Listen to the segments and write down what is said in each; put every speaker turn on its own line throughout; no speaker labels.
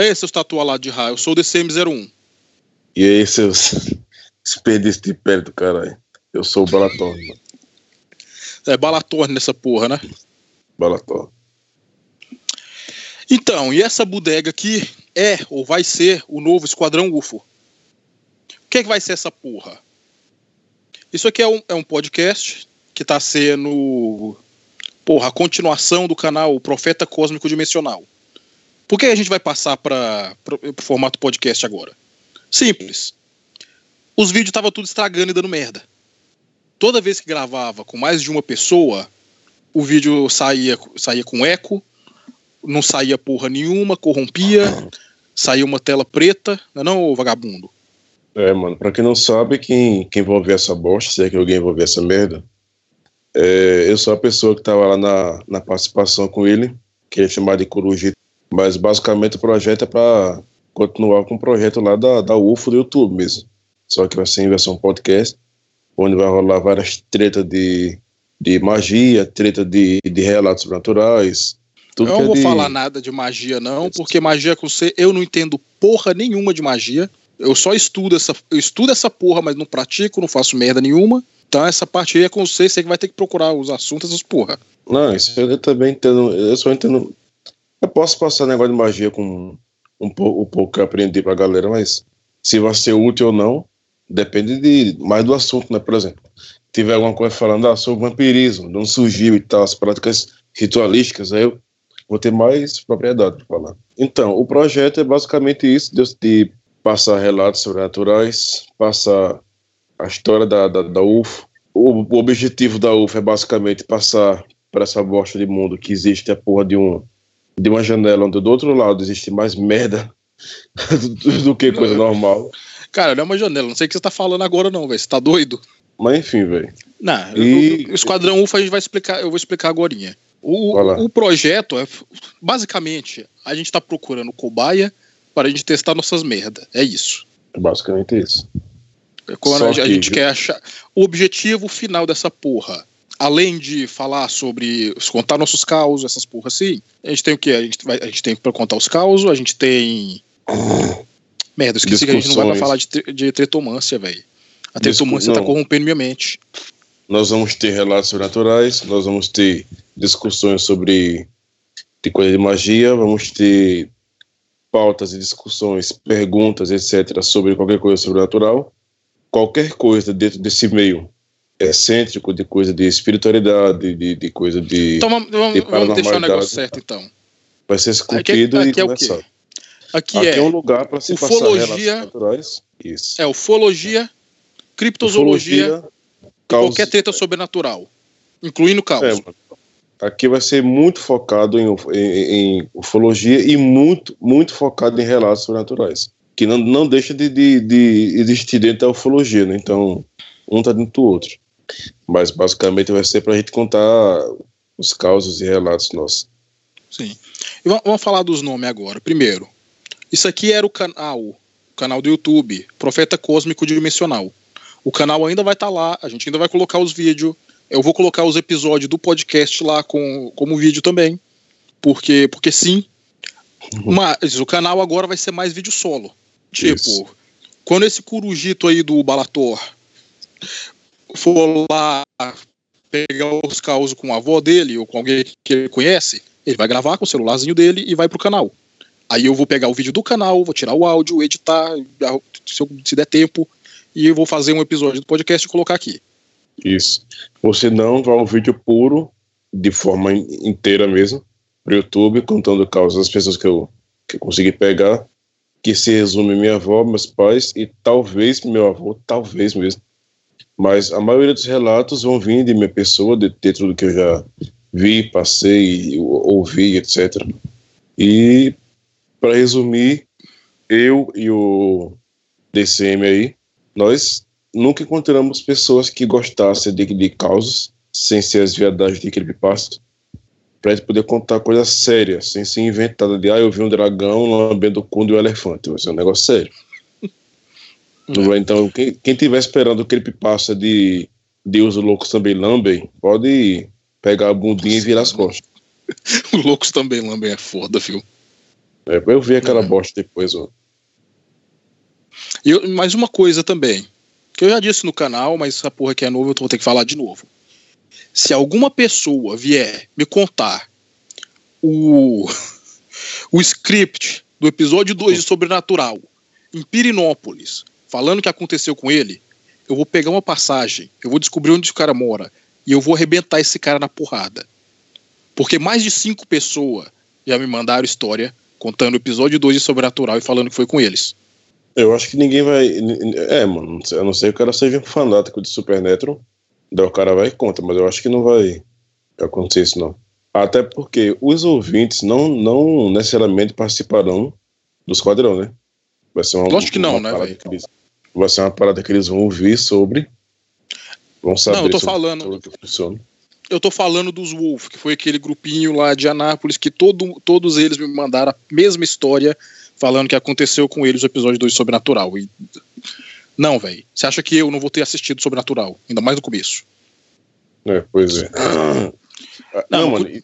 É, seus lá de raio. Eu sou o DCM01.
E aí, seus desperdício de pele do caralho. Eu sou o Balatorne, mano.
É Balatorne nessa porra, né?
Balatorne.
Então, e essa bodega aqui é ou vai ser o novo Esquadrão UFO. O que, é que vai ser essa porra? Isso aqui é um, é um podcast que tá sendo, porra, a continuação do canal Profeta Cósmico Dimensional. Por que a gente vai passar para o formato podcast agora? Simples. Os vídeos estavam tudo estragando e dando merda. Toda vez que gravava com mais de uma pessoa, o vídeo saía, saía com eco, não saía porra nenhuma, corrompia, saía uma tela preta, não é não, vagabundo?
É, mano, pra quem não sabe, quem, quem ouvir essa bosta, se é que alguém ouvir essa merda, é, eu sou a pessoa que tava lá na, na participação com ele, que é chamado de Corujito, mas basicamente o projeto é pra continuar com o projeto lá da, da UFO do YouTube mesmo. Só que vai ser em versão podcast, onde vai rolar várias tretas de, de magia, treta de, de relatos sobrenaturais,
tudo eu não vou de... falar nada de magia, não, porque magia com você, eu não entendo porra nenhuma de magia. Eu só estudo essa, eu estudo essa porra, mas não pratico, não faço merda nenhuma. Então essa parte aí é com você, você que vai ter que procurar os assuntos das porra.
Não, isso eu também entendo. Eu só entendo. Posso passar negócio de magia com um pouco, um pouco que eu aprendi pra galera, mas se vai ser útil ou não, depende de mais do assunto, né? Por exemplo, tiver alguma coisa falando ah, sobre vampirismo, não surgiu e tal, as práticas ritualísticas, aí eu vou ter mais propriedade para falar. Então, o projeto é basicamente isso, de, de passar relatos sobrenaturais, passar a história da, da, da UFO. O, o, objetivo da UFO é basicamente passar para essa bosta de mundo que existe a porra de, um, de uma janela onde do outro lado existe mais merda do, do que coisa normal.
Cara, não é uma janela, não sei o que você tá falando agora não, velho, você tá doido?
Mas enfim, velho.
Não, e... o, o Esquadrão UFO a gente vai explicar, eu vou explicar agora. O, o projeto é basicamente a gente está procurando cobaia para a gente testar nossas merdas. É isso.
É basicamente isso.
É quando a gente quer achar. O objetivo final dessa porra, além de falar sobre. contar nossos causos, essas porras assim, a gente tem o quê? A gente, vai, a gente tem para contar os causos, a gente tem. Merda, esqueci que a gente não vai falar de, de tretomância, velho. A tretomância está corrompendo minha mente.
Nós vamos ter relatos sobrenaturais, nós vamos ter discussões sobre de coisa de magia, vamos ter pautas e discussões, perguntas, etc., sobre qualquer coisa sobrenatural. Qualquer coisa dentro desse meio excêntrico, de coisa de espiritualidade, de, de coisa de.
Então vamos, vamos, vamos deixar o negócio certo, então.
Vai ser esculpido aqui, aqui
e
é.
Aqui, aqui é,
é um lugar para se
ufologia,
passar naturais. Isso.
É ufologia, criptozoologia, ufologia, qualquer treta sobrenatural, incluindo caos. É,
aqui vai ser muito focado em, em, em, ufologia e muito, muito focado em relatos sobrenaturais, que não, não deixa de, de, de existir dentro da ufologia, né? Então, um tá dentro do outro. Mas basicamente vai ser para a gente contar os causos e relatos nossos.
Sim. E vamos falar dos nomes agora. Primeiro, isso aqui era o canal, o canal do YouTube, Profeta Cósmico Dimensional. O canal ainda vai estar tá lá, a gente ainda vai colocar os vídeos, eu vou colocar os episódios do podcast lá com, como vídeo também. Porque, porque sim. Uhum. Mas o canal agora vai ser mais vídeo solo. Tipo, Isso. quando esse curujito aí do Balator for lá pegar os causos com a avó dele ou com alguém que ele conhece, ele vai gravar com o celularzinho dele e vai pro canal. Aí eu vou pegar o vídeo do canal, vou tirar o áudio, editar, se, eu, se der tempo, e eu vou fazer um episódio do podcast e colocar aqui.
Isso. Ou se não, vai um vídeo puro, de forma inteira mesmo, pro YouTube, contando causas das pessoas que eu, que eu consegui pegar, que se resume minha avó, meus pais e talvez meu avô, talvez mesmo. Mas a maioria dos relatos vão vir de minha pessoa, de ter tudo que eu já vi, passei, ouvi, etc. E, para resumir, eu e o DCM aí, nós nunca encontramos pessoas que gostassem de, de sem ser as viadagens de creepypasta, pra gente poder contar coisas sérias, sem ser inventada de, ah, eu vi um dragão lambendo o cu do elefante. Vai ser um negócio sério. Então, quem, quem tiver esperando o creepypasta de Deus os loucos também lambem, pode pegar a bundinha e virar as costas.
Os loucos também lambem é foda, viu?
É, eu vi aquela é. bosta depois, ó.
E mais uma coisa também, que eu já disse no canal, mas essa porra que é nova eu vou ter que falar de novo. Se alguma pessoa vier me contar o, o script do episódio 2 de Sobrenatural em Pirinópolis, falando o que aconteceu com ele, eu vou pegar uma passagem, eu vou descobrir onde o cara mora e eu vou arrebentar esse cara na porrada. Porque mais de cinco pessoas já me mandaram história contando o episódio 2 de Sobrenatural e falando que foi com eles.
Eu acho que ninguém vai. É, mano, eu não sei que o cara seja um fanático de Supernatural, daí o cara vai e conta, mas eu acho que não vai acontecer isso, não. Até porque os ouvintes não, não necessariamente participarão do esquadrão, né?
Vai ser uma, Lógico que não, né?
Vai ser uma parada que eles vão ouvir sobre. Vão saber
não, eu tô falando. Eu tô falando dos Wolf, que foi aquele grupinho lá de Anápolis que todo, todos eles me mandaram a mesma história falando que aconteceu com eles o episódio 2 Sobrenatural. E... Não, velho. Você acha que eu não vou ter assistido Sobrenatural? Ainda mais no começo.
É, pois é. Não, não mano. E,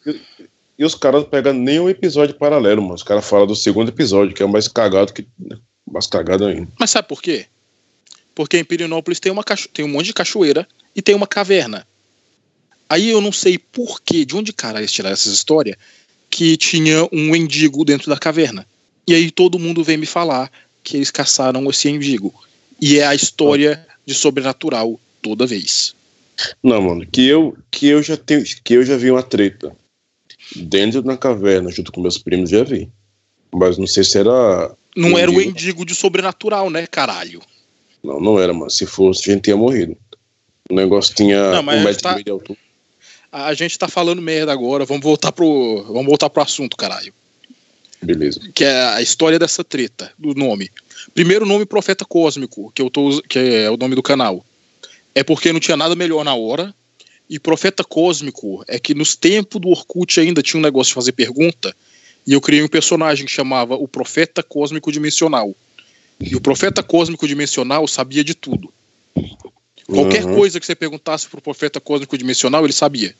e, os caras pegam nem um episódio paralelo, mano. Os caras falam do segundo episódio, que é mais cagado que. Mais cagado ainda.
Mas sabe por quê? Porque em Pirinópolis tem, uma tem um monte de cachoeira e tem uma caverna. Aí eu não sei por que, de onde cara eles tiraram essas histórias, que tinha um mendigo dentro da caverna. E aí todo mundo vem me falar que eles caçaram esse mendigo. E é a história de sobrenatural toda vez.
Não, mano, que eu que eu já tenho, que eu já vi uma treta dentro da caverna junto com meus primos já vi. Mas não sei se era
Não era o mendigo de sobrenatural, né, caralho?
Não, não era, mano. Se fosse, a gente tinha morrido. O negócio tinha não, um metro tá... e meio de altura.
A gente tá falando merda agora, vamos voltar pro. Vamos voltar pro assunto, caralho.
Beleza.
Que é a história dessa treta, do nome. Primeiro nome Profeta Cósmico, que, eu tô, que é o nome do canal. É porque não tinha nada melhor na hora. E Profeta Cósmico é que nos tempos do Orkut ainda tinha um negócio de fazer pergunta. E eu criei um personagem que chamava o Profeta Cósmico Dimensional. E o Profeta Cósmico Dimensional sabia de tudo. Qualquer uhum. coisa que você perguntasse pro Profeta Cósmico Dimensional, ele sabia.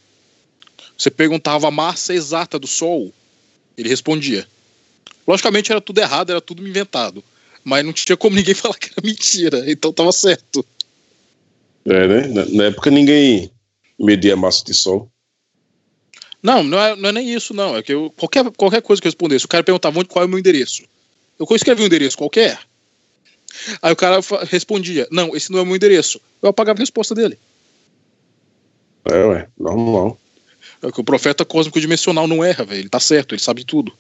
Você perguntava a massa exata do Sol, ele respondia. Logicamente era tudo errado, era tudo inventado. Mas não tinha como ninguém falar que era mentira, então tava certo.
É, né? Na, na época ninguém media a massa de sol.
Não, não é, não é nem isso, não. É que eu, qualquer, qualquer coisa que eu respondesse, o cara perguntava onde, qual é o meu endereço. Eu escrevi um endereço qualquer. Aí o cara respondia: Não, esse não é o meu endereço. Eu apagava a resposta dele.
É, ué, normal.
É que o profeta cósmico dimensional não erra, velho. Ele tá certo, ele sabe tudo.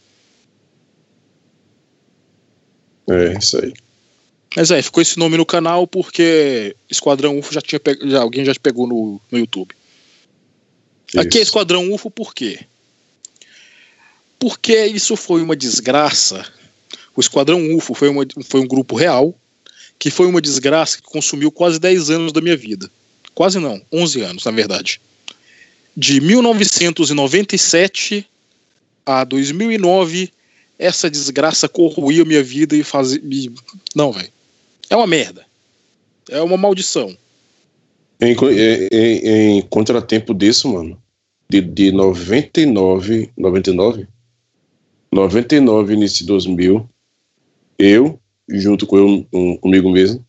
É, isso aí.
Mas é, ficou esse nome no canal porque Esquadrão UFO já tinha já, alguém já pegou no, no YouTube. Isso. Aqui é Esquadrão UFO por quê? Porque isso foi uma desgraça. O Esquadrão UFO foi, uma, foi um grupo real que foi uma desgraça que consumiu quase 10 anos da minha vida. Quase não, 11 anos, na verdade. De 1997 a 2009, essa desgraça corroía minha vida e fazia. Não, velho. É uma merda. É uma maldição.
Em, em, em contratempo disso, mano, de, de 99, 99? 99, início de 2000, eu, junto com eu, um, comigo mesmo,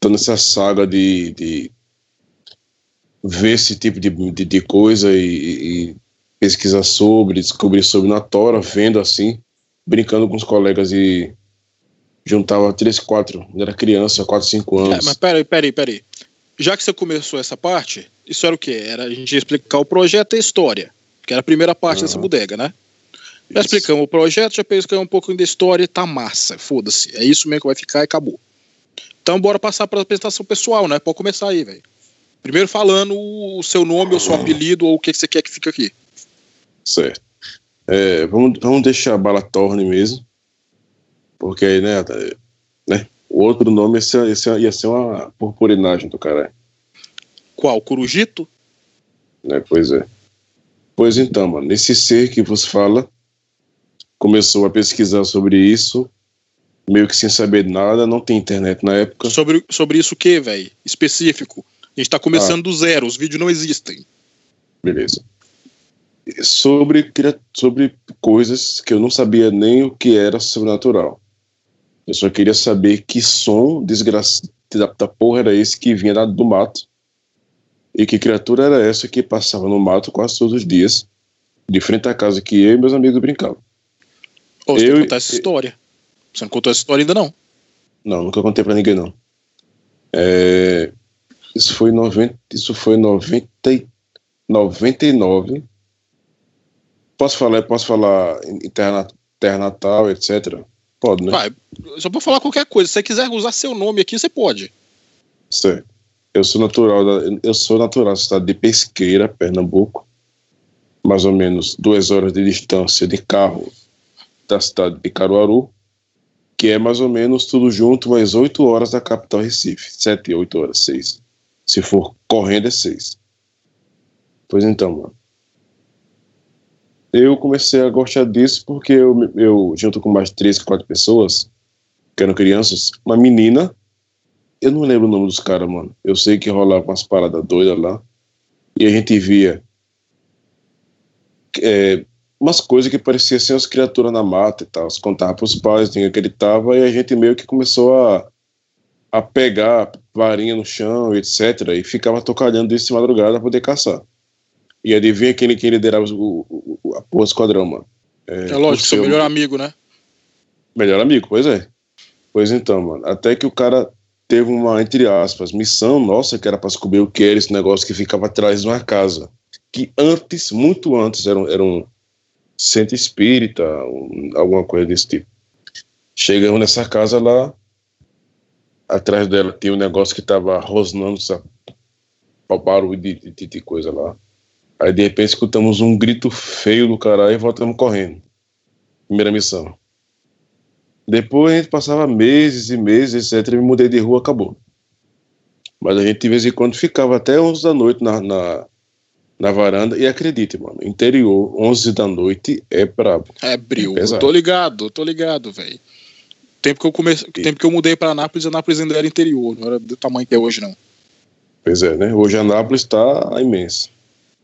tô nessa saga de, de ver esse tipo de, de, de coisa e, e, pesquisar sobre, descobrir sobre na Tora, vendo assim, brincando com os colegas e juntava três, quatro, era criança, quatro, cinco anos. É,
mas peraí, peraí, peraí. Já que você começou essa parte, isso era o quê? Era a gente explicar o projeto e a história, que era a primeira parte uhum. dessa bodega, né? Já explicamos o projeto, já explicamos um pouco da história, tá massa, foda-se. É isso mesmo que vai ficar e acabou. Então bora passar para a apresentação pessoal, né? Pode começar aí, velho. Primeiro falando o seu nome, ou seu apelido, ou o que você quer que fique aqui.
Certo. É, vamos, vamos deixar a bala torne mesmo. Porque aí, né, né? O outro nome ia ser, ia ser, ia ser uma purpurinagem do cara.
Qual? Corujito?
É, pois é. Pois então, mano, esse ser que vos fala começou a pesquisar sobre isso, meio que sem saber nada, não tem internet na época.
Sobre, sobre isso o que, velho? Específico. A gente tá começando ah. do zero, os vídeos não existem.
Beleza. sobre, sobre coisas que eu não sabia nem o que era sobrenatural. Eu só queria saber que som desgraçado da, da porra era esse que vinha do mato e que criatura era essa que passava no mato quase todos os dias, de frente à casa que eu e meus amigos brincavam.
Ô, você eu, contar essa história. Você não contou essa história ainda não?
Não, nunca contei pra ninguém não. É, isso foi 90, isso foi 90, 99 Posso falar, posso falar em terra, terra natal, etc. Pode, né?
Vai, só pra falar qualquer coisa. Se você quiser usar seu nome aqui, você pode.
Certo. Eu sou natural da, eu sou natural da cidade de Pesqueira, Pernambuco. Mais ou menos duas horas de distância de carro da cidade de Caruaru, que é mais ou menos tudo junto umas oito horas da capital Recife. Sete, oito horas, seis. Se for correndo é seis. Pois então, mano eu comecei a gostar disso porque eu, eu junto com mais três, quatro pessoas, que eram crianças, uma menina, eu não lembro o nome dos caras, mano. Eu sei que rolava umas paradas doidas lá, e a gente via é, umas coisas que pareciam ser as criaturas na mata e tal. Se contava pros pais, ninguém acreditava, e a gente meio que começou a, a pegar varinha no chão, etc., e ficava tocalhando isso de madrugada pra poder caçar. E adivinha quem, quem liderava o, o, a porra esquadrão, mano?
É, é lógico, seu melhor amigo, né?
Melhor amigo, pois é. Pois então, mano. Até que o cara teve uma, entre aspas, missão nossa, que era pra descobrir o que era esse negócio que ficava atrás de uma casa. Que antes, muito antes, era um, era um centro espírita, um, alguma coisa desse tipo. Chegamos nessa casa lá, atrás dela tinha um negócio que tava rosnando, sabe? Barulho de, de, de coisa lá. Aí de repente escutamos um grito feio do caralho e voltamos correndo. Primeira missão. Depois a gente passava meses e meses, etc. E me mudei de rua, acabou. Mas a gente de vez em quando ficava até 11 da noite na, na, na varanda. E acredite, mano, interior, 11 da noite é brabo.
É brilho. É tô ligado, tô ligado, velho. Tempo que eu comecei, tempo que eu mudei para Anápolis, Anápolis ainda era interior, não era do tamanho que é hoje não.
Pois é, né? Hoje Anápolis está imensa.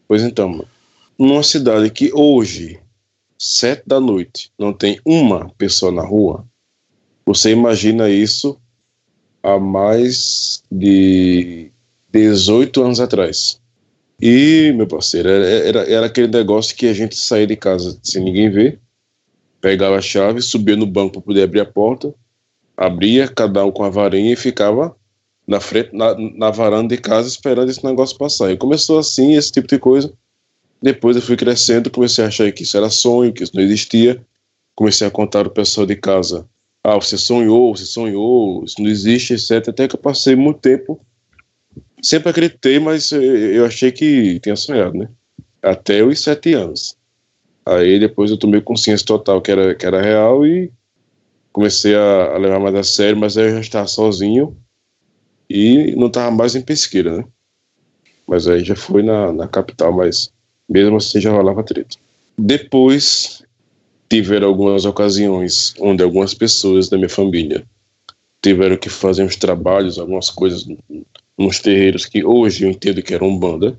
Pois então, numa cidade que hoje, sete da noite, não tem uma pessoa na rua, você imagina isso há mais de 18 anos atrás. E, meu parceiro, era, era, era, aquele negócio que a gente saía de casa sem ninguém ver, pegava a chave, subia no banco para poder abrir a porta, abria, cada um com a varinha e ficava na frente, na, na varanda de casa esperando esse negócio passar. E começou assim, esse tipo de coisa. Depois eu fui crescendo, comecei a achar que isso era sonho, que isso não existia. Comecei a contar o pessoal de casa. Ah, você sonhou, você sonhou, isso não existe, etc. Até que eu passei muito tempo. Sempre acreditei, mas eu achei que tinha sonhado, né? Até os sete anos. Aí depois eu tomei consciência total que era, que era real e comecei a, a levar mais a sério, mas aí eu já estava sozinho e não estava mais em pesqueira, né? Mas aí já foi na, na capital, mas mesmo assim já rolava treta. Depois tiveram algumas ocasiões onde algumas pessoas da minha família tiveram que fazer uns trabalhos, algumas coisas nos terreiros que hoje eu entendo que eram banda,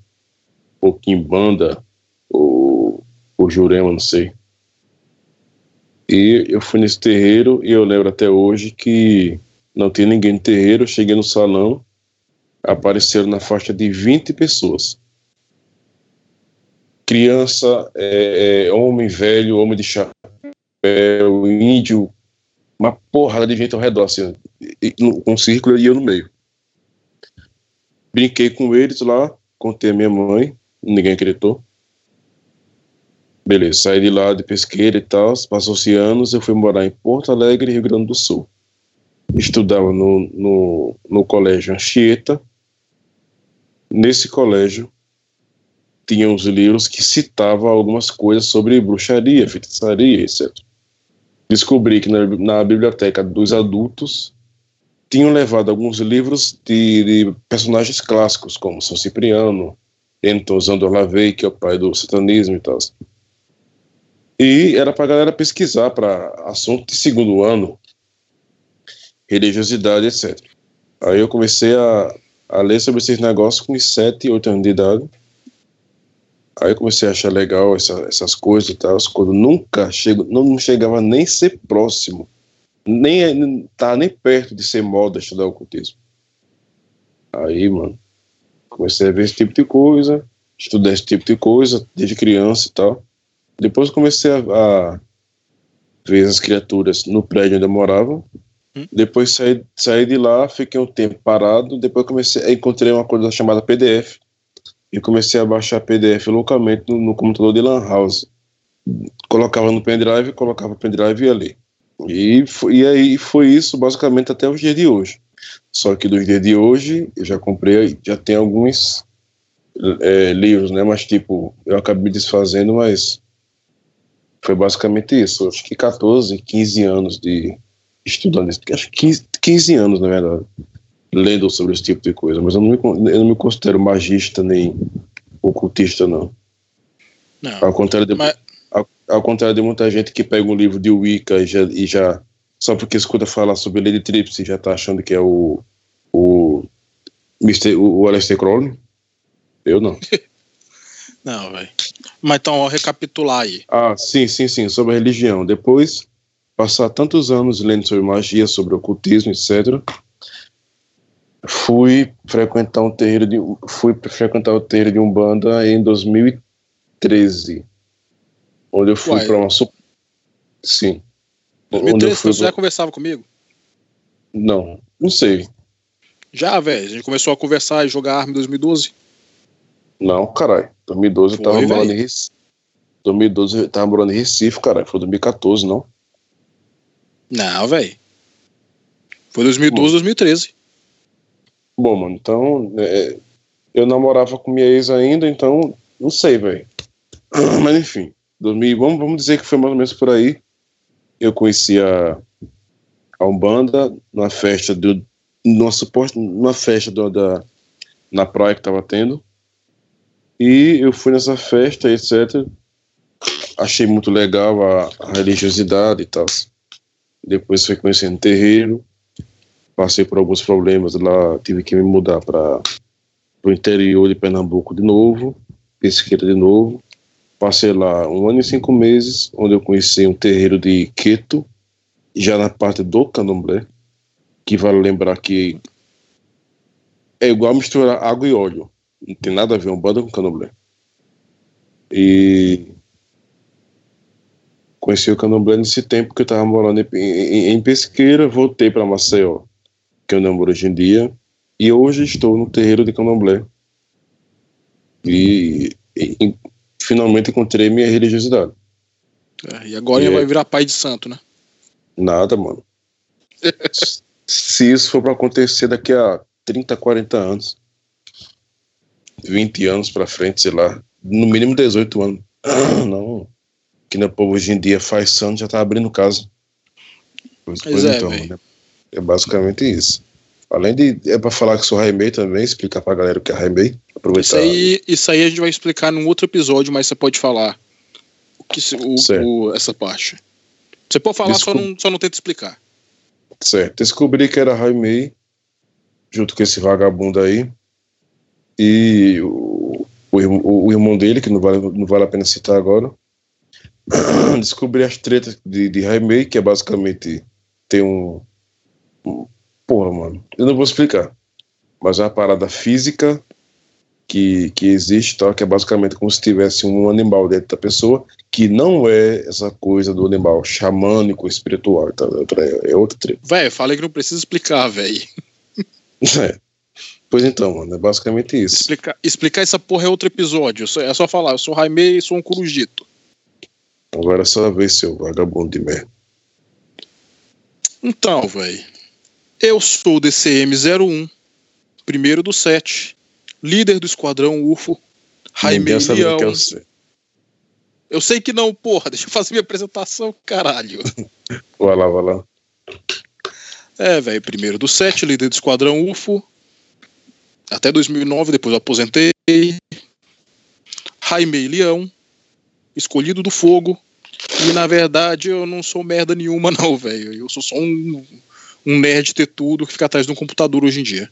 ou quimbanda, ou, ou jurema, não sei. E eu fui nesse terreiro e eu lembro até hoje que não tinha ninguém no terreiro. Cheguei no salão, apareceram na faixa de 20 pessoas. Criança, é, é, homem velho, homem de chapéu, índio, uma porrada de gente ao redor, assim, um círculo e eu no meio. Brinquei com eles lá, contei a minha mãe, ninguém acreditou. Beleza, saí de lá de pesqueira e tal, passou-se anos, eu fui morar em Porto Alegre, Rio Grande do Sul estudava no, no, no colégio Anchieta. Nesse colégio, tinha uns livros que citavam algumas coisas sobre bruxaria, feitiçaria, etc. Descobri que na, na biblioteca dos adultos tinham levado alguns livros de, de personagens clássicos, como São Cipriano, Zandor Lavey, que é o pai do satanismo e tal. E era para a galera pesquisar para assunto de segundo ano, religiosidade, etc. Aí eu comecei a, a ler sobre esses negócios com 7, 8 anos de idade. Aí eu comecei a achar legal essa, essas coisas e tal, quando nunca chego, não chegava nem ser próximo, nem tá nem perto de ser moda estudar ocultismo. Aí, mano, comecei a ver esse tipo de coisa, estudar esse tipo de coisa desde criança e tal. Depois comecei a, a ver as criaturas no prédio onde eu morava. Hum? Depois saí, saí de lá, fiquei um tempo parado. Depois comecei, encontrei uma coisa chamada PDF e comecei a baixar PDF localmente no, no computador de Lan House. Colocava no pendrive, colocava o pendrive e ia ler. E, foi, e aí foi isso basicamente até os dias de hoje. Só que dos dias de hoje eu já comprei, já tem alguns é, livros, né? Mas tipo, eu acabei me desfazendo, mas foi basicamente isso. Acho que 14, 15 anos de estudando, acho que 15, 15 anos na verdade lendo sobre esse tipo de coisa, mas eu não me, eu não me considero magista nem ocultista, não. não ao, contrário de, mas... ao, ao, contrário de muita gente que pega um livro de Wicca e já, e já só porque escuta falar sobre Lady Trips já tá achando que é o o Mr. o, o Aleister Crowley. Eu não.
não, velho. Mas então, ó, recapitular aí.
Ah, sim, sim, sim, sobre a religião. Depois, passar tantos anos lendo sobre magia, sobre ocultismo, etc fui frequentar um terreiro de fui frequentar o terreiro de umbanda em 2013 onde eu fui para uma sim
2013 você já conversava comigo
não não sei
já velho a gente começou a conversar e jogar arma em 2012
não caralho 2012 eu tava morando em Recife 2012 eu tava morando em Recife caralho foi 2014 não
não velho foi 2012 Bom. 2013
Bom, mano, então. É, eu namorava com minha ex ainda, então. Não sei, velho. Mas enfim. Dormi, vamos, vamos dizer que foi mais ou menos por aí. Eu conheci a, a Umbanda numa festa do. Numa, suposta, numa festa do, da, na praia que tava tendo. E eu fui nessa festa, etc. Achei muito legal a, a religiosidade e tal. Depois fui conhecendo terreiro passei por alguns problemas lá, tive que me mudar para o interior de Pernambuco de novo, pesqueira de novo. Passei lá um ano e cinco meses, onde eu conheci um terreiro de Queto, já na parte do candomblé, que vale lembrar que é igual misturar água e óleo. Não tem nada a ver um banda com candomblé. E conheci o candomblé nesse tempo que eu estava morando em, em, em Pesqueira, voltei para Maceió que eu namoro hoje em dia, e hoje estou no terreiro de candomblé. E, e finalmente encontrei minha religiosidade.
É, e agora e ele vai virar pai de santo, né?
Nada, mano. Se isso for para acontecer daqui a 30, 40 anos, 20 anos para frente, sei lá, no mínimo 18 anos. Não. Que no povo hoje em dia faz santo já tá abrindo casa.
Pois, pois é, então, né?
É basicamente isso. Além de. É para falar que sou Raimei também, explicar pra galera o que é Raimei.
Aproveitar. Isso aí, isso aí a gente vai explicar num outro episódio, mas você pode falar o que, o, o essa parte. Você pode falar, Desculpa. só não, só não tenta explicar.
Certo. Descobri que era Raimei, junto com esse vagabundo aí. E o, o, o, irmão dele, que não vale, não vale a pena citar agora. Descobri as tretas de, de Raimei, que é basicamente ter um Porra, mano, eu não vou explicar. Mas é uma parada física que, que existe, tá? que é basicamente como se tivesse um animal dentro da pessoa, que não é essa coisa do animal xamânico, espiritual, tá? é outro treino.
Véi, falei que não precisa explicar, velho.
É. Pois então, mano, é basicamente isso.
Explicar, explicar essa porra é outro episódio. É só falar, eu sou Raimei e sou um corujito.
Agora é só ver seu vagabundo de merda.
Então, velho. Eu sou o DCM-01, primeiro do set, líder do esquadrão UFO, Jaime Leão. Eu sei. eu sei que não, porra, deixa eu fazer minha apresentação, caralho.
vai lá, vai lá.
É, velho, primeiro do set, líder do esquadrão UFO, até 2009, depois eu aposentei. Jaime Leão, escolhido do fogo, e na verdade eu não sou merda nenhuma, não, velho. Eu sou só um um nerd ter tudo que fica atrás de um computador hoje em dia.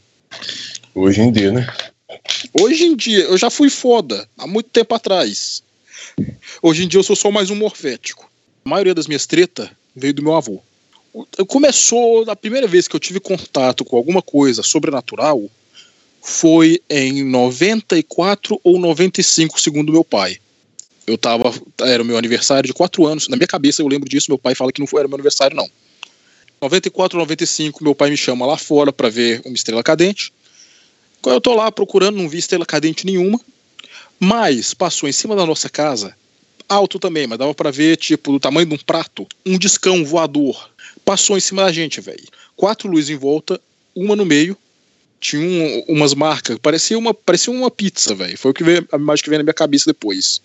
Hoje em dia, né?
Hoje em dia, eu já fui foda há muito tempo atrás. Hoje em dia eu sou só mais um morfético. A maioria das minhas tretas veio do meu avô. Começou, a primeira vez que eu tive contato com alguma coisa sobrenatural foi em 94 ou 95, segundo meu pai. Eu tava, era o meu aniversário de 4 anos, na minha cabeça eu lembro disso, meu pai fala que não foi, era meu aniversário não. 94 ou 95, meu pai me chama lá fora para ver uma estrela cadente. Quando eu tô lá procurando, não vi estrela cadente nenhuma, mas passou em cima da nossa casa, alto também, mas dava para ver, tipo, do tamanho de um prato, um discão voador. Passou em cima da gente, velho. Quatro luzes em volta, uma no meio, tinha um, umas marcas, parecia uma, parecia uma pizza, velho. Foi o que veio, a imagem que veio na minha cabeça depois.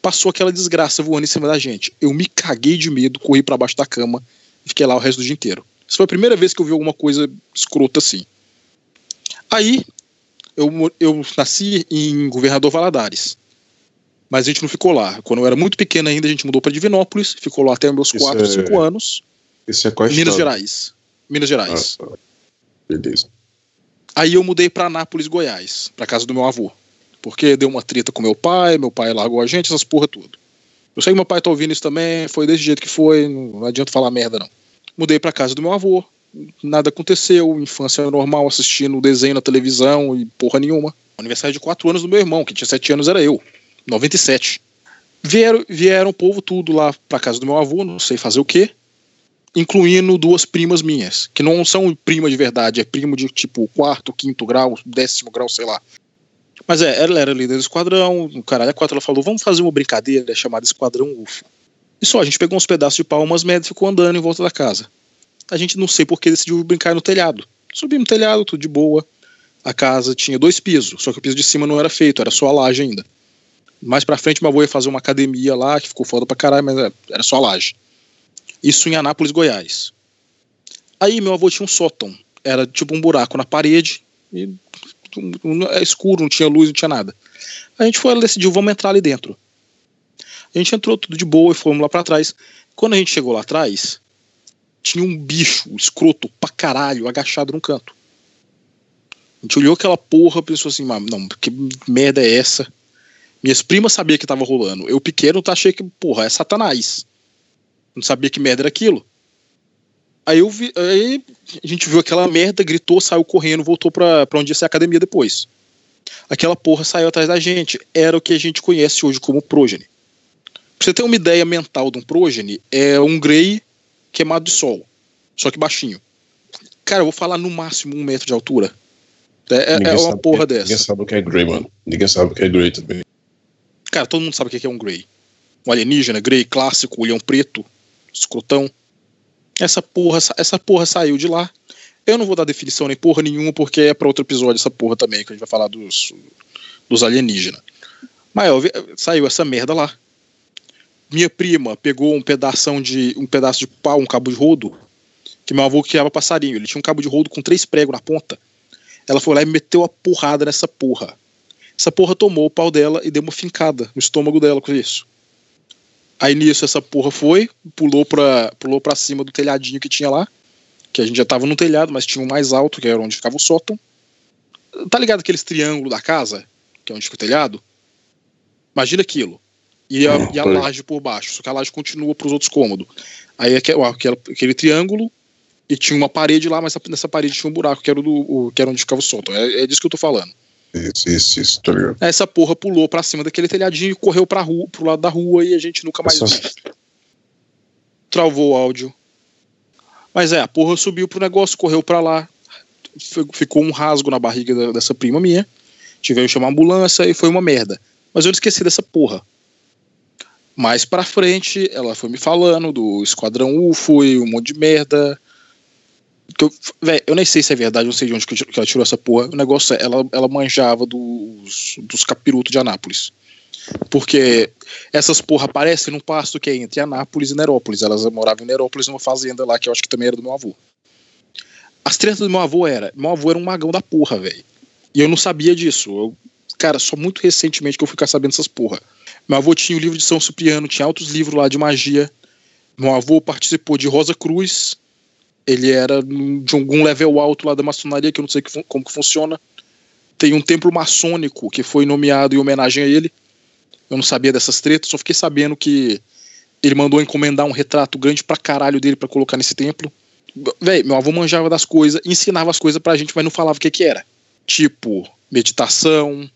Passou aquela desgraça voando em cima da gente. Eu me caguei de medo, corri para baixo da cama e fiquei lá o resto do dia inteiro. Isso foi a primeira vez que eu vi alguma coisa escrota assim. Aí, eu, eu nasci em Governador Valadares. Mas a gente não ficou lá. Quando eu era muito pequeno ainda, a gente mudou para Divinópolis, ficou lá até meus 4, 5 é... anos.
Isso é qual
Minas Gerais. Minas Gerais. Ah, tá.
Beleza.
Aí eu mudei para Anápolis, Goiás, para casa do meu avô. Porque deu uma treta com meu pai, meu pai largou a gente, essas porra tudo. Eu sei que meu pai tá ouvindo isso também, foi desse jeito que foi, não adianta falar merda não. Mudei para casa do meu avô, nada aconteceu, infância normal, assistindo desenho na televisão e porra nenhuma. Aniversário de 4 anos do meu irmão, que tinha 7 anos, era eu, 97. Vieram, vieram o povo tudo lá pra casa do meu avô, não sei fazer o quê incluindo duas primas minhas, que não são prima de verdade, é primo de tipo quarto, quinto grau, décimo grau, sei lá. Mas é, ela era líder do esquadrão, o caralho a quatro, ela falou, vamos fazer uma brincadeira chamada Esquadrão UFO. E só, a gente pegou uns pedaços de pau, umas médias e ficou andando em volta da casa. A gente não sei porque decidiu brincar no telhado. Subimos no telhado, tudo de boa. A casa tinha dois pisos, só que o piso de cima não era feito, era só a laje ainda. Mais pra frente, meu avô ia fazer uma academia lá, que ficou foda pra caralho, mas era só a laje. Isso em Anápolis, Goiás. Aí meu avô tinha um sótão. Era tipo um buraco na parede. E é escuro, não tinha luz, não tinha nada. A gente foi, decidiu, vamos entrar ali dentro. A gente entrou tudo de boa e fomos lá para trás. Quando a gente chegou lá atrás, tinha um bicho escroto pra caralho agachado num canto. A gente olhou aquela porra e pensou assim, não, que merda é essa? Minhas primas sabiam que tava rolando. Eu pequeno tá achei que, porra, é Satanás. Não sabia que merda era aquilo. Aí eu vi, aí a gente viu aquela merda, gritou, saiu correndo, voltou pra, pra onde ia ser a academia depois. Aquela porra saiu atrás da gente. Era o que a gente conhece hoje como progeny. Pra você ter uma ideia mental de um progeny, é um Grey queimado de sol. Só que baixinho. Cara, eu vou falar no máximo um metro de altura. É, é, é uma porra
que,
dessa.
Ninguém sabe o que é Grey, mano. Ninguém sabe o que é Grey também.
Cara, todo mundo sabe o que é um Grey. Um alienígena, Grey clássico, olhão preto, escrotão. Essa porra, essa porra saiu de lá. Eu não vou dar definição nem porra nenhuma, porque é para outro episódio essa porra também, que a gente vai falar dos, dos alienígenas. Mas saiu essa merda lá. Minha prima pegou um pedaço de um pedaço de pau, um cabo de rodo, que meu avô criava passarinho. Ele tinha um cabo de rodo com três pregos na ponta. Ela foi lá e meteu a porrada nessa porra. Essa porra tomou o pau dela e deu uma fincada no estômago dela com isso. Aí nisso essa porra foi, pulou pra, pulou pra cima do telhadinho que tinha lá. Que a gente já tava no telhado, mas tinha um mais alto, que era onde ficava o sótão. Tá ligado aqueles triângulos da casa? Que é onde fica o telhado? Imagina aquilo. E a, e a laje por baixo, só que a laje continua pros outros cômodos. Aí aquele, aquele triângulo e tinha uma parede lá, mas nessa parede tinha um buraco, que era, do, o, que era onde ficava o sótão. É, é disso que eu tô falando.
Isso, tá ligado?
Essa porra pulou pra cima daquele telhadinho e correu pra rua, pro lado da rua e a gente nunca mais. Travou o áudio. Mas é, a porra subiu pro negócio, correu pra lá. Ficou um rasgo na barriga dessa prima minha. Tivemos que chamar a ambulância e foi uma merda. Mas eu não esqueci dessa porra. Mais pra frente, ela foi me falando do Esquadrão UFO e um monte de merda que eu, véio, eu nem sei se é verdade, não sei de onde que ela tirou essa porra. O negócio é, ela, ela manjava dos, dos capirotos de Anápolis. Porque essas porra aparecem num pasto que é entre Anápolis e Nerópolis. Elas moravam em Nerópolis, numa fazenda lá, que eu acho que também era do meu avô. As tretas do meu avô era. Meu avô era um magão da porra, velho. E eu não sabia disso. Eu, cara, só muito recentemente que eu fui ficar sabendo dessas porra. Meu avô tinha o livro de São Cipriano, tinha outros livros lá de magia. Meu avô participou de Rosa Cruz, ele era de algum level alto lá da maçonaria, que eu não sei como que funciona. tem um templo maçônico que foi nomeado em homenagem a ele. Eu não sabia dessas tretas, só fiquei sabendo que ele mandou encomendar um retrato grande pra caralho dele para colocar nesse templo. Véi, meu avô manjava das coisas, ensinava as coisas pra gente, mas não falava o que que era. Tipo, meditação.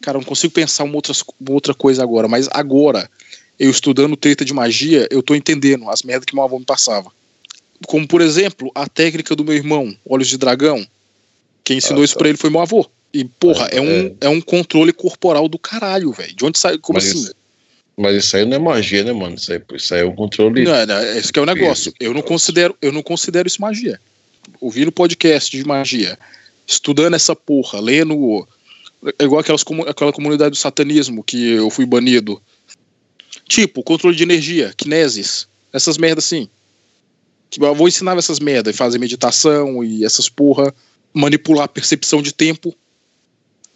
Cara, eu não consigo pensar uma outra, uma outra coisa agora, mas agora, eu estudando treta de magia, eu tô entendendo as merdas que meu avô me passava. Como, por exemplo, a técnica do meu irmão, Olhos de Dragão. Quem ensinou ah, isso tá. pra ele foi meu avô. E, porra, é, é um, é... é um controle corporal do caralho, velho. De onde sai? Como
mas
assim?
Isso, mas isso aí não é magia, né, mano? Isso aí, isso aí é um controle.
Não, não, esse que é o negócio. Eu não considero, eu não considero isso magia. Ouvindo podcast de magia, estudando essa porra, lendo. É igual aquelas, aquela comunidade do satanismo que eu fui banido. Tipo, controle de energia, kinesis, essas merdas assim. Que eu vou ensinar essas merdas, fazer meditação e essas porra, manipular a percepção de tempo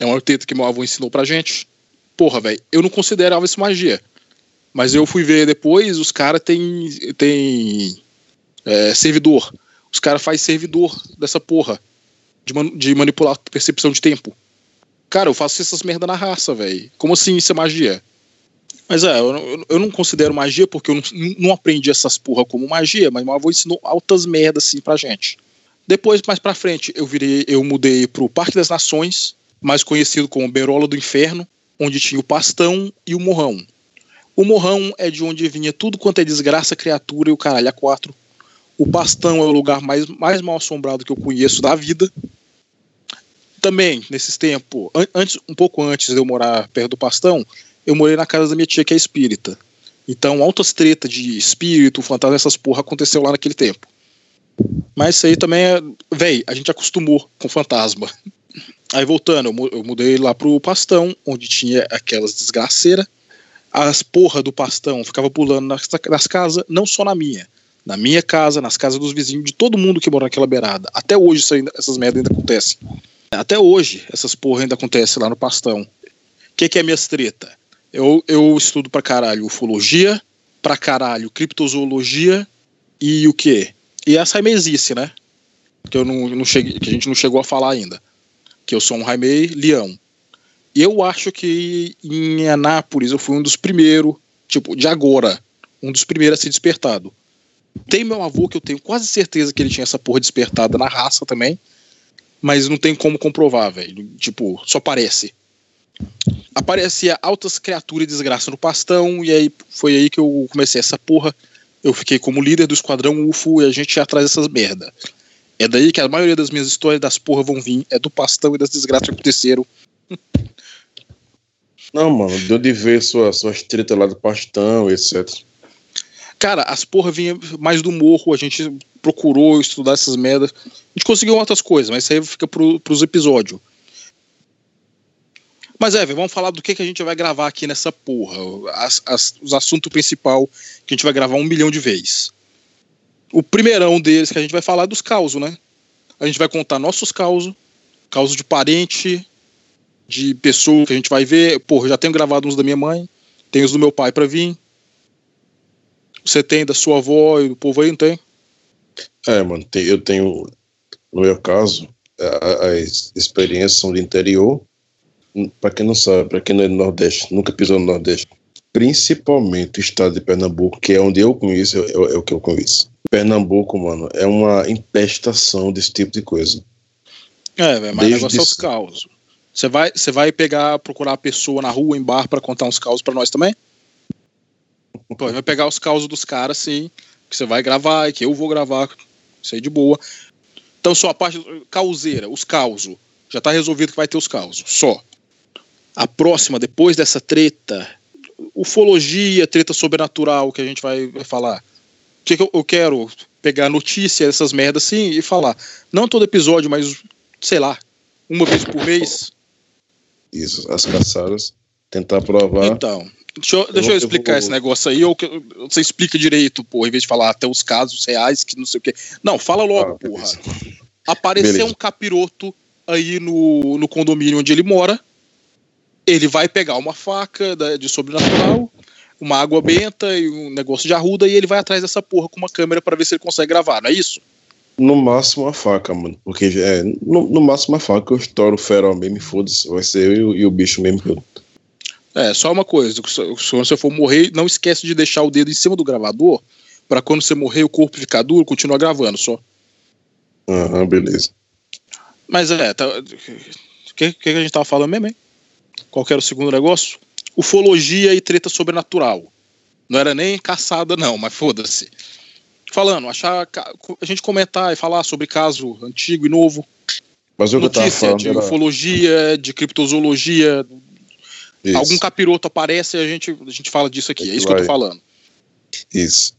é um arquiteto que meu avô ensinou pra gente. Porra, velho, eu não considerava isso magia. Mas eu fui ver depois, os caras têm tem, é, servidor. Os caras fazem servidor dessa porra. De, man, de manipular a percepção de tempo. Cara, eu faço essas merda na raça, velho. Como assim isso é magia? Mas é, eu, eu não considero magia porque eu não, não, aprendi essas porra como magia, mas meu avô ensinou altas merdas assim pra gente. Depois, mais pra frente, eu virei, eu mudei pro Parque das Nações, mais conhecido como Berola do Inferno, onde tinha o Pastão e o Morrão. O Morrão é de onde vinha tudo quanto é desgraça, criatura e o caralho a quatro. O Pastão é o lugar mais, mais mal assombrado que eu conheço da vida. Também, nesses tempos, an antes, um pouco antes de eu morar perto do Pastão, eu morei na casa da minha tia, que é espírita. Então, altas tretas de espírito, fantasma, essas porra aconteceu lá naquele tempo. Mas isso aí também é. Véi, a gente acostumou com fantasma. Aí voltando, eu mudei lá pro pastão, onde tinha aquelas desgraceiras. As porra do pastão ficava pulando nas, nas casas, não só na minha. Na minha casa, nas casas dos vizinhos, de todo mundo que mora naquela beirada. Até hoje ainda, essas merdas ainda acontecem. Até hoje, essas porra ainda acontecem lá no pastão. O que, que é minhas treta? Eu, eu estudo pra caralho ufologia, pra caralho criptozoologia e o quê? E a saimesice, né? Que, eu não, não cheguei, que a gente não chegou a falar ainda que eu sou um Jaime Leão. E eu acho que em Anápolis eu fui um dos primeiros, tipo, de agora, um dos primeiros a ser despertado. Tem meu avô que eu tenho quase certeza que ele tinha essa porra despertada na raça também, mas não tem como comprovar, velho. Tipo, só parece. Aparecia altas criaturas de desgraça no pastão, e aí foi aí que eu comecei essa porra. Eu fiquei como líder do esquadrão UFO e a gente ia atrás dessas merda. É daí que a maioria das minhas histórias das porra vão vir. É do pastão e das desgraças que aconteceram.
Não, mano, deu de ver sua, suas tretas lá do pastão, etc.
Cara, as porra vinha mais do morro, a gente procurou estudar essas merdas. A gente conseguiu outras coisas, mas isso aí fica pro, pros episódios. Mas é, vamos falar do que, que a gente vai gravar aqui nessa porra. As, as, os assuntos principal que a gente vai gravar um milhão de vezes o primeirão deles que a gente vai falar é dos causos, né? A gente vai contar nossos causos, causos de parente, de pessoa que a gente vai ver. Porra, já tenho gravado uns da minha mãe, tem os do meu pai para vir. Você tem da sua avó e do povo aí, não tem?
É, mano, eu tenho, no meu caso, as experiências são do interior. Para quem não sabe, para quem não é do Nordeste, nunca pisou no Nordeste, principalmente o estado de Pernambuco, que é onde eu conheço, é, é o que eu conheço. Pernambuco, mano, é uma empestação desse tipo de coisa.
É, velho, mas o negócio é os causos. Você vai, você vai pegar, procurar a pessoa na rua, em bar, para contar uns causos para nós também? Pô, vai pegar os causos dos caras, sim, que você vai gravar e que eu vou gravar, isso aí de boa. Então, só a parte causeira, os causos. Já tá resolvido que vai ter os causos, só. A próxima, depois dessa treta, ufologia, treta sobrenatural que a gente vai, vai falar que, que eu, eu quero pegar notícia dessas merdas assim e falar. Não todo episódio, mas sei lá, uma vez por mês.
Isso, as caçadas. Tentar provar.
Então, deixa eu, deixa eu explicar vou... esse negócio aí, ou você explica direito, porra, em vez de falar até os casos reais, que não sei o quê. Não, fala logo, ah, porra. Apareceu beleza. um capiroto aí no, no condomínio onde ele mora. Ele vai pegar uma faca de sobrenatural uma água benta e um negócio de arruda e ele vai atrás dessa porra com uma câmera para ver se ele consegue gravar, não é isso?
No máximo a faca, mano. Porque é, no, no máximo a faca eu estouro o feral mesmo, foda-se. Vai ser eu e, o bicho mesmo.
É, só uma coisa: se você for morrer, não esquece de deixar o dedo em cima do gravador para quando você morrer o corpo ficar duro, continuar gravando só.
Aham, beleza.
Mas é, tá, o que, que a gente tava falando mesmo, hein? Qual era o segundo negócio? Ufologia e treta sobrenatural. Não era nem caçada, não, mas foda-se. Falando, achar a gente comentar e falar sobre caso antigo e novo.
Mas eu Notícia
de era... ufologia, de criptozoologia. Isso. Algum capiroto aparece e a gente, a gente fala disso aqui. É isso Vai. que eu tô falando.
Isso.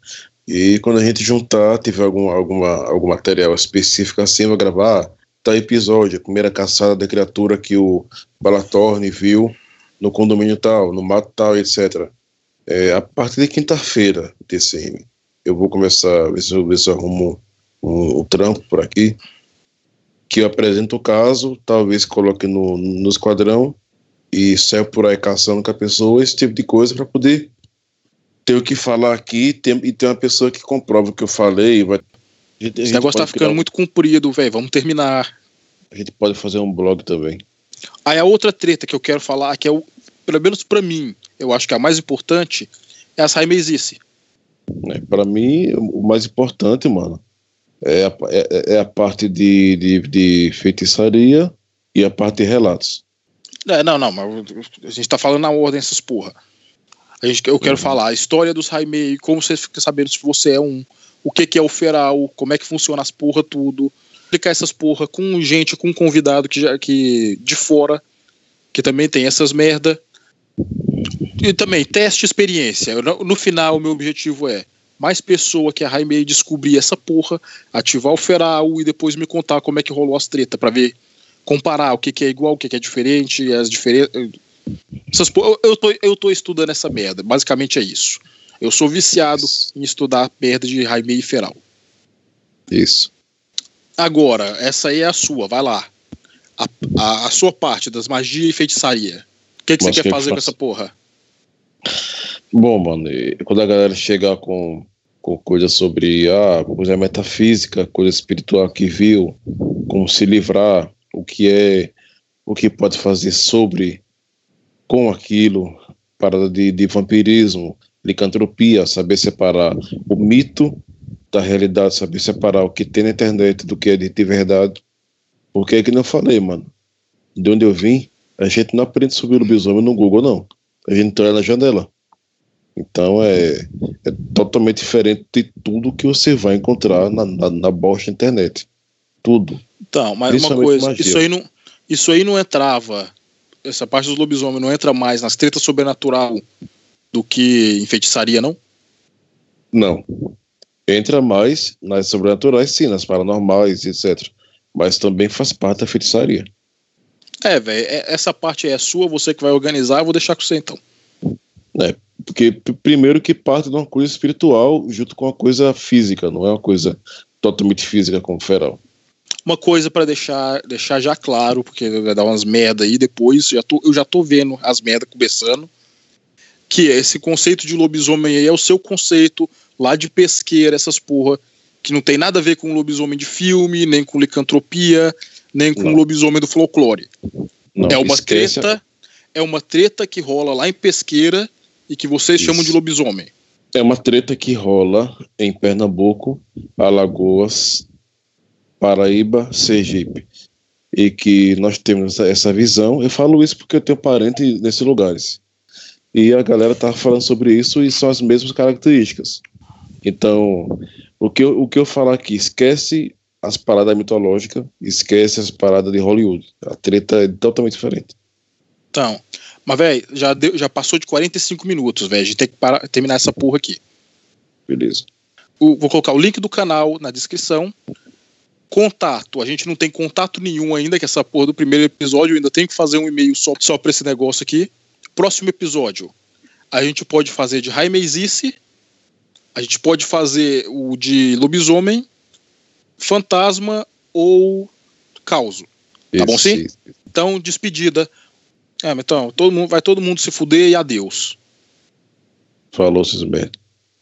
E quando a gente juntar, tiver algum, alguma, algum material específico assim, vou gravar tá episódio, a primeira caçada da criatura que o Balatorne viu no condomínio tal, no mato tal, etc. É, a partir de quinta-feira, TCM, eu vou começar a ver se eu, ver se eu arrumo um, um, trampo por aqui, que eu apresento o caso, talvez coloque no, no esquadrão e saia por aí caçando com a pessoa, esse tipo de coisa, para poder ter o que falar aqui e ter uma pessoa que comprova o que eu falei, vai
esse negócio tá ficando criar... muito comprido, velho. Vamos terminar.
A gente pode fazer um blog também.
Aí a outra treta que eu quero falar, que é o, pelo menos para mim, eu acho que a mais importante, é a Saimezice.
É, para mim, o mais importante, mano, é a, é, é a parte de, de, de, feitiçaria e a parte de relatos.
É, não, não, mas a gente tá falando na ordem essas porra. A gente, eu quero uhum. falar a história dos Raimei, como você fica sabendo se você é um, o que, que é o feral, como é que funciona as porra tudo, explicar essas porra com gente, com convidado que, já, que de fora, que também tem essas merda. E também, teste experiência. No, no final, o meu objetivo é mais pessoa que a Raimei descobrir essa porra, ativar o feral e depois me contar como é que rolou as treta para ver, comparar o que, que é igual, o que, que é diferente, as diferenças. Eu, tô, eu tô estudando essa merda, basicamente é isso. Eu sou viciado Isso. em estudar perda de Jaime e Feral.
Isso.
Agora, essa aí é a sua, vai lá. A, a, a sua parte das magia e feitiçaria. O que, que você quer que fazer com essa porra?
Bom, mano, quando a galera chegar com, com coisa sobre ah, coisa metafísica, coisa espiritual que viu, como se livrar, o que é, o que pode fazer sobre com aquilo, parada de, de vampirismo, licantropia, saber separar o mito da realidade, saber separar o que tem na internet do que é de, de verdade. Porque é que não falei, mano. De onde eu vim, a gente não aprende sobre o lobisomem no Google, não. A gente entra na janela. Então é, é totalmente diferente de tudo que você vai encontrar na, na, na bosta internet. Tudo.
Então, mas uma coisa, magia. isso aí não, isso aí não entrava, essa parte dos lobisomens não entra mais nas tretas sobrenatural do que em feitiçaria, não?
Não. Entra mais nas sobrenaturais, sim, nas paranormais, etc. Mas também faz parte da feitiçaria.
É, velho, é, essa parte é sua, você que vai organizar, eu vou deixar com você então.
É, porque primeiro que parte de uma coisa espiritual junto com uma coisa física, não é uma coisa totalmente física como feral.
Uma coisa para deixar, deixar já claro, porque vai dar umas merda aí depois, já tô, eu já tô vendo as merdas começando que é esse conceito de lobisomem aí é o seu conceito lá de pesqueira, essas porra, que não tem nada a ver com lobisomem de filme, nem com licantropia, nem com não. lobisomem do folclore. Não, é uma esqueça. treta, é uma treta que rola lá em pesqueira e que vocês Isso. chamam de lobisomem.
É uma treta que rola em Pernambuco, Alagoas, Paraíba, Sergipe. E que nós temos essa visão. Eu falo isso porque eu tenho parente nesses lugares e a galera tá falando sobre isso e são as mesmas características. Então, o que eu, o que eu falar aqui, esquece as paradas mitológicas, esquece as paradas de Hollywood. A treta é totalmente diferente.
Então, mas, velho, já, já passou de 45 minutos, velho. A gente tem que parar, terminar essa porra aqui.
Beleza.
O, vou colocar o link do canal na descrição. Contato, a gente não tem contato nenhum ainda, que essa porra do primeiro episódio, eu ainda tenho que fazer um e-mail só, só pra esse negócio aqui. Próximo episódio, a gente pode fazer de Raimezice, a gente pode fazer o de lobisomem, fantasma ou causo. Tá bom sim? Então, despedida. É, então, todo mundo, vai todo mundo se fuder e adeus.
Falou, Cisberto.